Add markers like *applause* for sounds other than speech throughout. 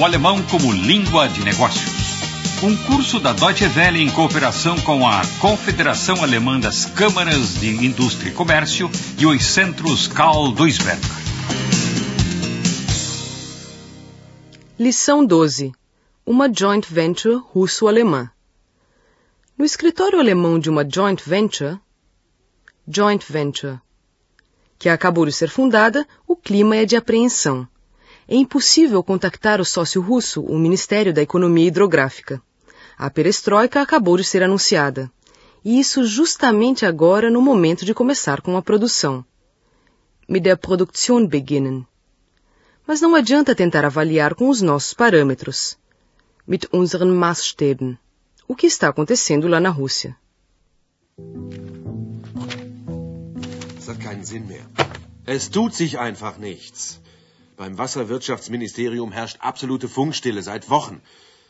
o alemão como língua de negócios. Um curso da Deutsche Welle em cooperação com a Confederação Alemã das Câmaras de Indústria e Comércio e os Centros Karl Duisberg. Lição 12. Uma joint venture russo-alemã. No escritório alemão de uma joint venture, joint venture, que acabou de ser fundada, o clima é de apreensão. É impossível contactar o sócio russo, o Ministério da Economia Hidrográfica. A perestroika acabou de ser anunciada. E isso justamente agora no momento de começar com a produção. Mit der Produktion beginnen. Mas não adianta tentar avaliar com os nossos parâmetros. Mit unseren Maßstäben. O que está acontecendo lá na Rússia? Es tut sich einfach nichts. Beim Wasserwirtschaftsministerium herrscht absolute Funkstille seit Wochen.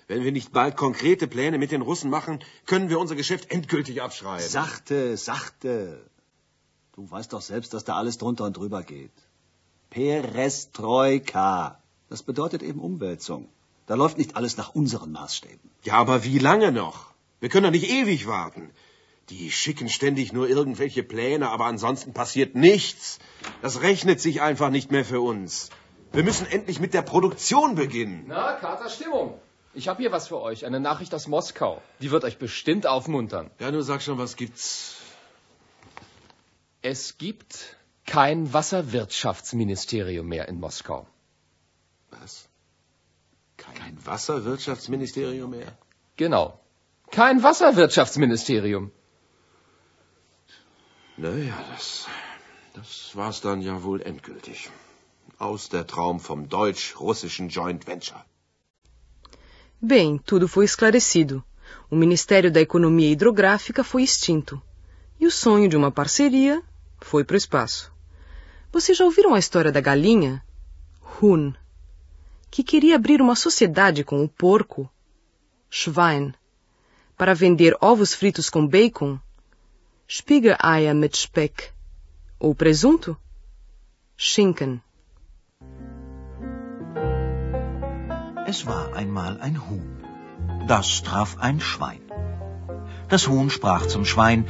Wenn wir nicht bald konkrete Pläne mit den Russen machen, können wir unser Geschäft endgültig abschreiben. Sachte, sachte. Du weißt doch selbst, dass da alles drunter und drüber geht. Perestroika. Das bedeutet eben Umwälzung. Da läuft nicht alles nach unseren Maßstäben. Ja, aber wie lange noch? Wir können doch nicht ewig warten. Die schicken ständig nur irgendwelche Pläne, aber ansonsten passiert nichts. Das rechnet sich einfach nicht mehr für uns. Wir müssen endlich mit der Produktion beginnen. Na, Kater Stimmung. Ich habe hier was für euch, eine Nachricht aus Moskau. Die wird euch bestimmt aufmuntern. Ja, du sag schon, was gibt's? Es gibt kein Wasserwirtschaftsministerium mehr in Moskau. Was? Kein Wasserwirtschaftsministerium mehr? Genau. Kein Wasserwirtschaftsministerium. Naja, das, das war's dann ja wohl endgültig. Aus der Traum vom deutsch-russischen Joint Venture. Bem, tudo foi esclarecido. O Ministério da Economia Hidrográfica foi extinto. E o sonho de uma parceria foi para o espaço. Vocês já ouviram a história da galinha? Huhn. Que queria abrir uma sociedade com o porco? Schwein. Para vender ovos fritos com bacon? Spiegeleier mit Speck. Ou presunto? Schinken. Es war einmal ein Huhn. Das traf ein Schwein. Das Huhn sprach zum Schwein,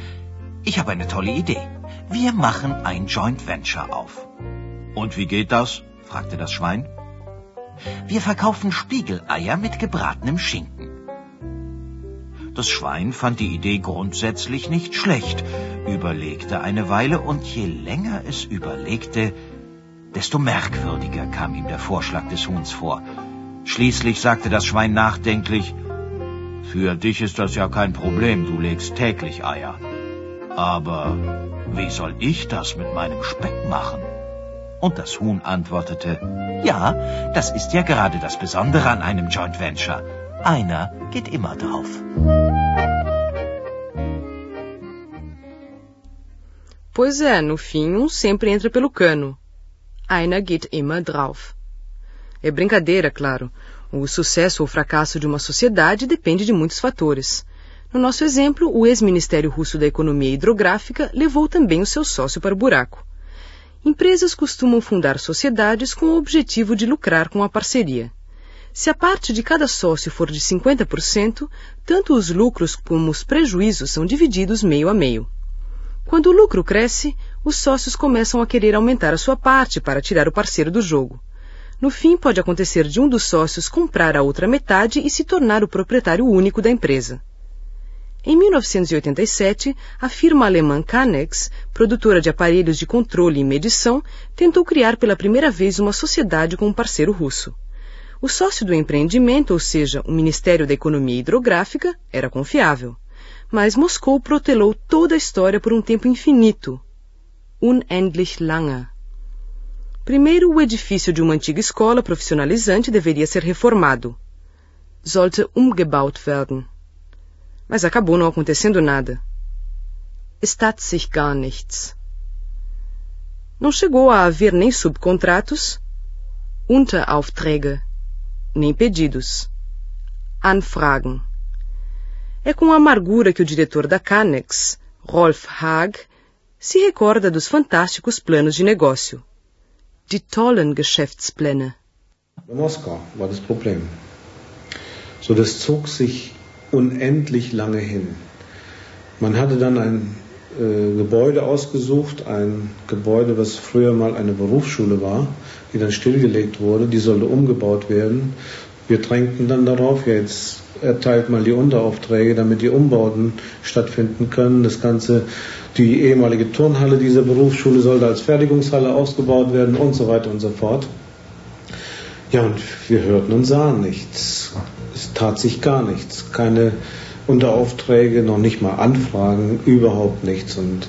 ich habe eine tolle Idee. Wir machen ein Joint Venture auf. Und wie geht das? fragte das Schwein. Wir verkaufen Spiegeleier mit gebratenem Schinken. Das Schwein fand die Idee grundsätzlich nicht schlecht, überlegte eine Weile und je länger es überlegte, desto merkwürdiger kam ihm der Vorschlag des Huhns vor. Schließlich sagte das Schwein nachdenklich, Für dich ist das ja kein Problem, du legst täglich Eier. Aber wie soll ich das mit meinem Speck machen? Und das Huhn antwortete, Ja, das ist ja gerade das Besondere an einem Joint Venture. Einer geht immer drauf. Pois é, no fim, um sempre entra pelo cano. Einer geht immer drauf. É brincadeira, claro. O sucesso ou fracasso de uma sociedade depende de muitos fatores. No nosso exemplo, o ex-ministério russo da Economia Hidrográfica levou também o seu sócio para o buraco. Empresas costumam fundar sociedades com o objetivo de lucrar com a parceria. Se a parte de cada sócio for de 50%, tanto os lucros como os prejuízos são divididos meio a meio. Quando o lucro cresce, os sócios começam a querer aumentar a sua parte para tirar o parceiro do jogo. No fim, pode acontecer de um dos sócios comprar a outra metade e se tornar o proprietário único da empresa. Em 1987, a firma alemã Canex, produtora de aparelhos de controle e medição, tentou criar pela primeira vez uma sociedade com um parceiro russo. O sócio do empreendimento, ou seja, o Ministério da Economia Hidrográfica, era confiável. Mas Moscou protelou toda a história por um tempo infinito. Unendlich lange. Primeiro, o edifício de uma antiga escola profissionalizante deveria ser reformado. Sollte umgebaut werden. Mas acabou não acontecendo nada. Es sich gar nichts. Não chegou a haver nem subcontratos, Unteraufträge, nem pedidos, Anfragen. É com amargura que o diretor da Canex, Rolf Haag, se recorda dos fantásticos planos de negócio. Die tollen Geschäftspläne. Moskau war das Problem. So, das zog sich unendlich lange hin. Man hatte dann ein äh, Gebäude ausgesucht, ein Gebäude, was früher mal eine Berufsschule war, die dann stillgelegt wurde, die sollte umgebaut werden. Wir drängten dann darauf, ja jetzt erteilt mal die Unteraufträge, damit die Umbauten stattfinden können. Das Ganze, die ehemalige Turnhalle dieser Berufsschule sollte als Fertigungshalle ausgebaut werden und so weiter und so fort. Ja, und wir hörten und sahen nichts. Es tat sich gar nichts. Keine Unteraufträge, noch nicht mal Anfragen, überhaupt nichts. Und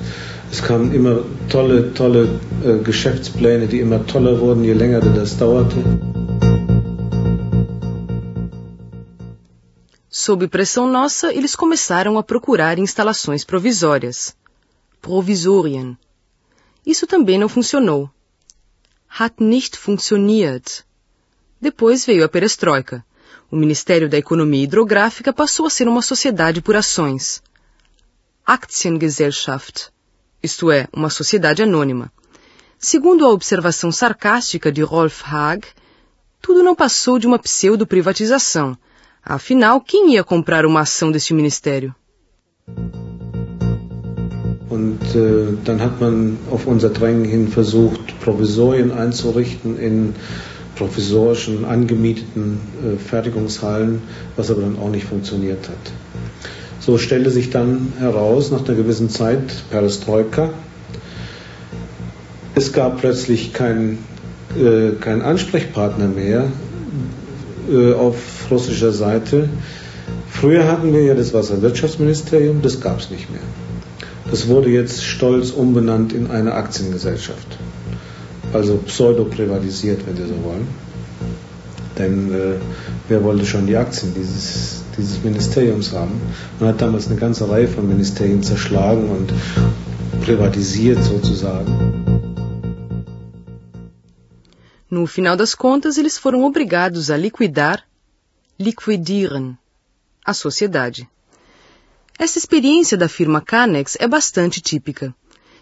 es kamen immer tolle, tolle äh, Geschäftspläne, die immer toller wurden, je länger das dauerte. Sob pressão nossa, eles começaram a procurar instalações provisórias. Provisorien. Isso também não funcionou. Hat nicht funktioniert. Depois veio a perestroika. O Ministério da Economia Hidrográfica passou a ser uma sociedade por ações. Aktiengesellschaft, isto é, uma sociedade anônima. Segundo a observação sarcástica de Rolf Haag, tudo não passou de uma pseudo-privatização. Afinal, quem ia comprar uma ação deste ministério? Und äh, dann hat man auf unser Drängen hin versucht, Provisorien einzurichten in provisorischen, angemieteten äh, Fertigungshallen, was aber dann auch nicht funktioniert hat. So stellte sich dann heraus, nach einer gewissen Zeit, Perestroika, es gab plötzlich keinen äh, kein Ansprechpartner mehr äh, auf russischer Seite. Früher hatten wir ja das Wasserwirtschaftsministerium, das gab es nicht mehr. Das wurde jetzt stolz umbenannt in eine Aktiengesellschaft also pseudo-privatisiert, wenn Sie so wollen. Denn äh, wer wollte schon die Aktien dieses, dieses Ministeriums haben? Man hat damals eine ganze Reihe von Ministerien zerschlagen und privatisiert sozusagen. No final das contas, eles foram obrigados a liquidar, liquidieren, a sociedade. Essa experiência da firma Canex é bastante típica.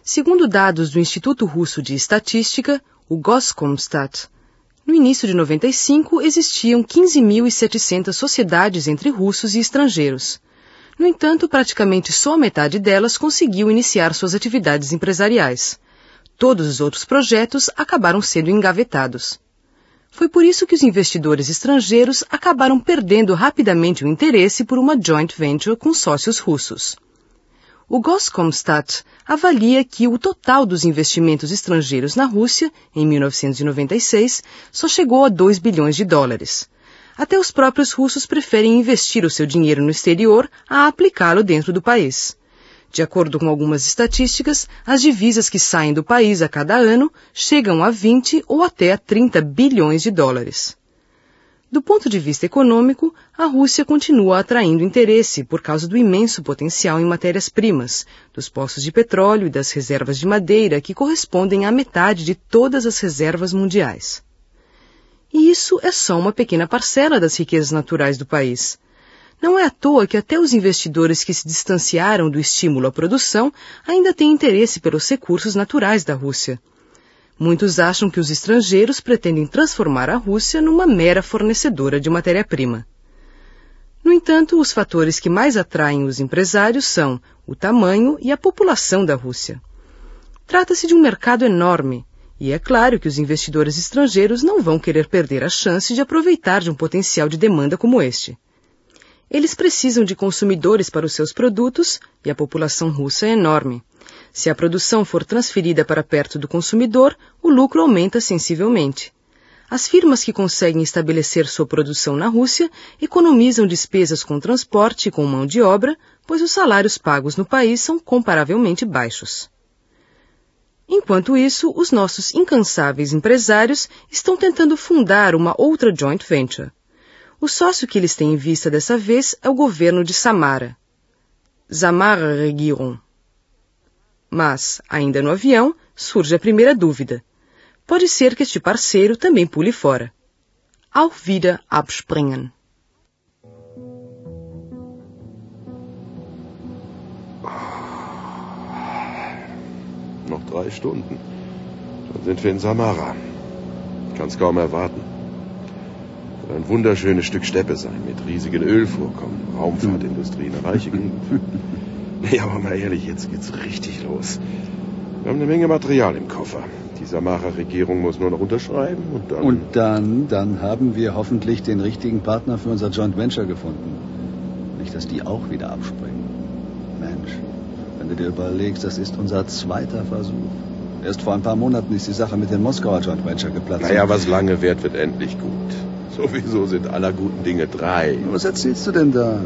Segundo dados do Instituto Russo de Estatística, o Goskomstat, no início de 95 existiam 15.700 sociedades entre russos e estrangeiros. No entanto, praticamente só metade delas conseguiu iniciar suas atividades empresariais. Todos os outros projetos acabaram sendo engavetados. Foi por isso que os investidores estrangeiros acabaram perdendo rapidamente o interesse por uma joint venture com sócios russos. O Goskomstat avalia que o total dos investimentos estrangeiros na Rússia, em 1996, só chegou a 2 bilhões de dólares. Até os próprios russos preferem investir o seu dinheiro no exterior a aplicá-lo dentro do país. De acordo com algumas estatísticas, as divisas que saem do país a cada ano chegam a 20 ou até a 30 bilhões de dólares. Do ponto de vista econômico, a Rússia continua atraindo interesse por causa do imenso potencial em matérias-primas, dos poços de petróleo e das reservas de madeira que correspondem à metade de todas as reservas mundiais. E isso é só uma pequena parcela das riquezas naturais do país. Não é à toa que até os investidores que se distanciaram do estímulo à produção ainda têm interesse pelos recursos naturais da Rússia. Muitos acham que os estrangeiros pretendem transformar a Rússia numa mera fornecedora de matéria-prima. No entanto, os fatores que mais atraem os empresários são o tamanho e a população da Rússia. Trata-se de um mercado enorme, e é claro que os investidores estrangeiros não vão querer perder a chance de aproveitar de um potencial de demanda como este. Eles precisam de consumidores para os seus produtos e a população russa é enorme. Se a produção for transferida para perto do consumidor, o lucro aumenta sensivelmente. As firmas que conseguem estabelecer sua produção na Rússia economizam despesas com transporte e com mão de obra, pois os salários pagos no país são comparavelmente baixos. Enquanto isso, os nossos incansáveis empresários estão tentando fundar uma outra joint venture. O sócio que eles têm em vista dessa vez é o governo de Samara. Samara Regierung. Mas, ainda no avião, surge a primeira dúvida. Pode ser que este parceiro também pule fora. Auf wieder abspringen. Noch drei Stunden. Dann sind wir in Samara. Ich kann es kaum erwarten. Soll ein wunderschönes Stück Steppe sein, mit riesigen Ölvorkommen, Raumfahrtindustrie, eine reiche Gegend. *laughs* Nee, aber mal ehrlich, jetzt geht's richtig los. Wir haben eine Menge Material im Koffer. Die Samara-Regierung muss nur noch unterschreiben und dann... Und dann, dann haben wir hoffentlich den richtigen Partner für unser Joint Venture gefunden. Nicht, dass die auch wieder abspringen. Mensch, wenn du dir überlegst, das ist unser zweiter Versuch. Erst vor ein paar Monaten ist die Sache mit dem Moskauer Joint Venture geplatzt. Naja, was lange währt, wird endlich gut. *laughs* Sowieso sind aller guten Dinge drei. Was erzählst du denn da?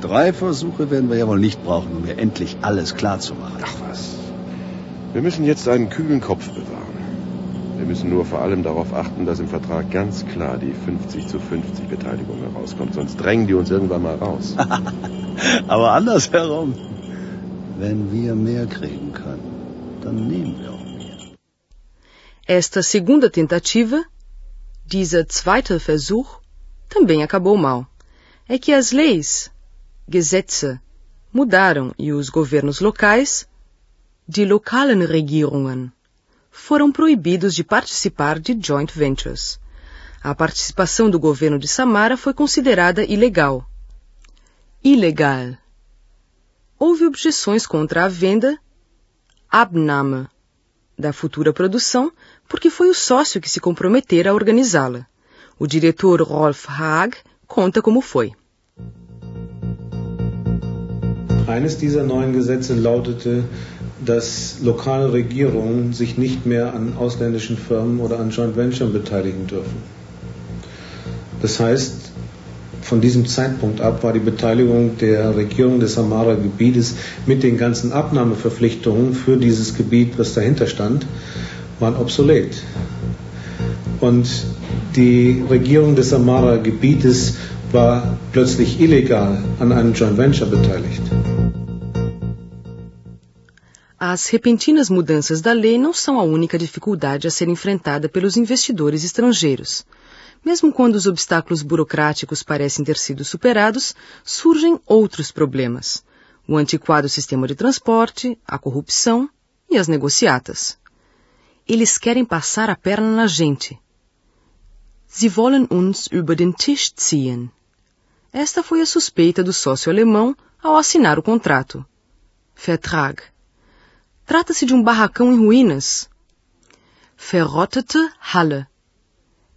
Drei Versuche werden wir ja wohl nicht brauchen, um mir endlich alles klar zu machen. Ach was. Wir müssen jetzt einen kühlen Kopf bewahren. Wir müssen nur vor allem darauf achten, dass im Vertrag ganz klar die 50 zu 50 Beteiligung herauskommt. Sonst drängen die uns irgendwann mal raus. *laughs* Aber andersherum. Wenn wir mehr kriegen können, dann nehmen wir auch mehr. Esta segunda tentativa, dieser zweite Versuch, também acabou mal. É que as leis, Gesetze, mudaram e os governos locais, de lokalen Regierungen, foram proibidos de participar de joint ventures. A participação do governo de Samara foi considerada ilegal. Ilegal. Houve objeções contra a venda, Abnahme, da futura produção, porque foi o sócio que se comprometera a organizá-la. O diretor Rolf Haag conta como foi. Eines dieser neuen Gesetze lautete, dass lokale Regierungen sich nicht mehr an ausländischen Firmen oder an Joint Venture beteiligen dürfen. Das heißt, von diesem Zeitpunkt ab war die Beteiligung der Regierung des Samara-Gebietes mit den ganzen Abnahmeverpflichtungen für dieses Gebiet, was dahinter stand, waren obsolet. Und die Regierung des Samara-Gebietes war plötzlich illegal an einem Joint Venture beteiligt. As repentinas mudanças da lei não são a única dificuldade a ser enfrentada pelos investidores estrangeiros. Mesmo quando os obstáculos burocráticos parecem ter sido superados, surgem outros problemas. O antiquado sistema de transporte, a corrupção e as negociatas. Eles querem passar a perna na gente. Sie wollen uns über den Tisch ziehen. Esta foi a suspeita do sócio alemão ao assinar o contrato. Vertrag. Trata-se de um barracão em ruínas. Verrottete Halle.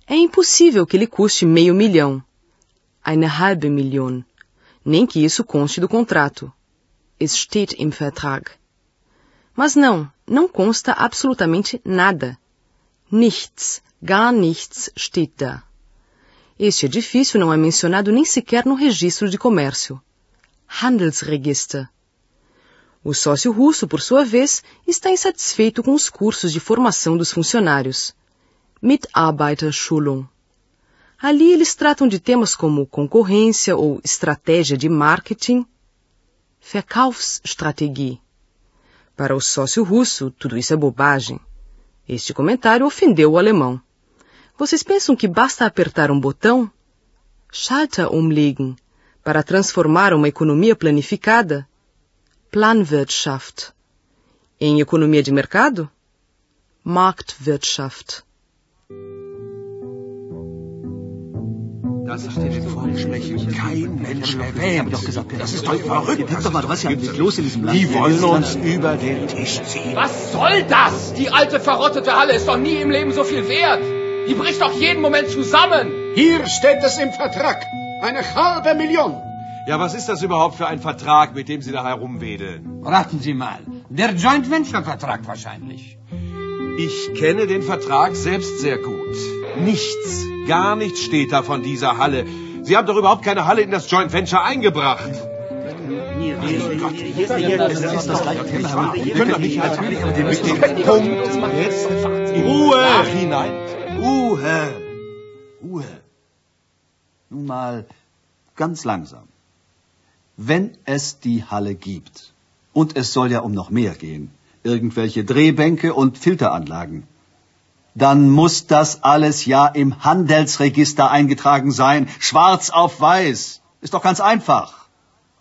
É impossível que ele custe meio milhão. Eine halbe Million. Nem que isso conste do contrato. Es steht im Vertrag. Mas não, não consta absolutamente nada. Nichts, gar nichts steht da. Este edifício não é mencionado nem sequer no registro de comércio. Handelsregister. O sócio russo, por sua vez, está insatisfeito com os cursos de formação dos funcionários. Mitarbeiterschulung. Ali eles tratam de temas como concorrência ou estratégia de marketing, Verkaufsstrategie. Para o sócio russo, tudo isso é bobagem. Este comentário ofendeu o alemão. Vocês pensam que basta apertar um botão? Schalter umlegen para transformar uma economia planificada? Planwirtschaft. Em economia de mercado? Marktwirtschaft. Das ist in den Vorschlägen kein Mensch erwähnt. Das ist doch verrückt. Guck doch mal, was hier eigentlich los in diesem Land? Die wollen uns über den Tisch ziehen. Was soll das? Die alte verrottete Halle ist doch nie im Leben so viel wert. Die bricht doch jeden Moment zusammen. Hier steht es im Vertrag. Eine halbe Million. Ja, was ist das überhaupt für ein Vertrag, mit dem Sie da herumwedeln? Raten Sie mal. Der Joint Venture Vertrag wahrscheinlich. Ich kenne den Vertrag selbst sehr gut. Nichts, gar nichts steht da von dieser Halle. Sie haben doch überhaupt keine Halle in das Joint Venture eingebracht. Wir können doch nicht natürlich mit dem Punkt jetzt Ruhe hinein. Ruhe! Ruhe! Nun mal ganz langsam. Wenn es die Halle gibt, und es soll ja um noch mehr gehen, irgendwelche Drehbänke und Filteranlagen, dann muss das alles ja im Handelsregister eingetragen sein, schwarz auf weiß. Ist doch ganz einfach.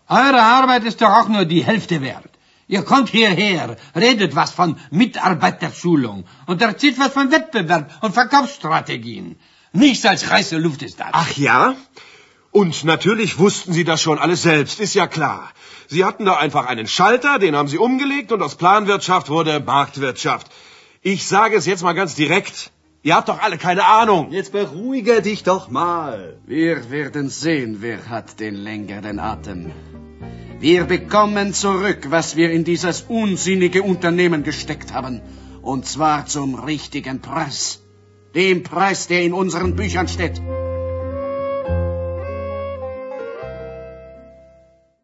Eure Arbeit ist doch auch nur die Hälfte wert. Ihr kommt hierher, redet was von Mitarbeiterschulung und erzählt was von Wettbewerb und Verkaufsstrategien. Nichts als heiße Luft ist das. Ach ja? Und natürlich wussten Sie das schon alles selbst, ist ja klar. Sie hatten da einfach einen Schalter, den haben Sie umgelegt und aus Planwirtschaft wurde Marktwirtschaft. Ich sage es jetzt mal ganz direkt. Ihr habt doch alle keine Ahnung. Jetzt beruhige dich doch mal. Wir werden sehen, wer hat den längeren Atem. Wir bekommen zurück, was wir in dieses unsinnige Unternehmen gesteckt haben. Und zwar zum richtigen Preis. Dem Preis, der in unseren Büchern steht.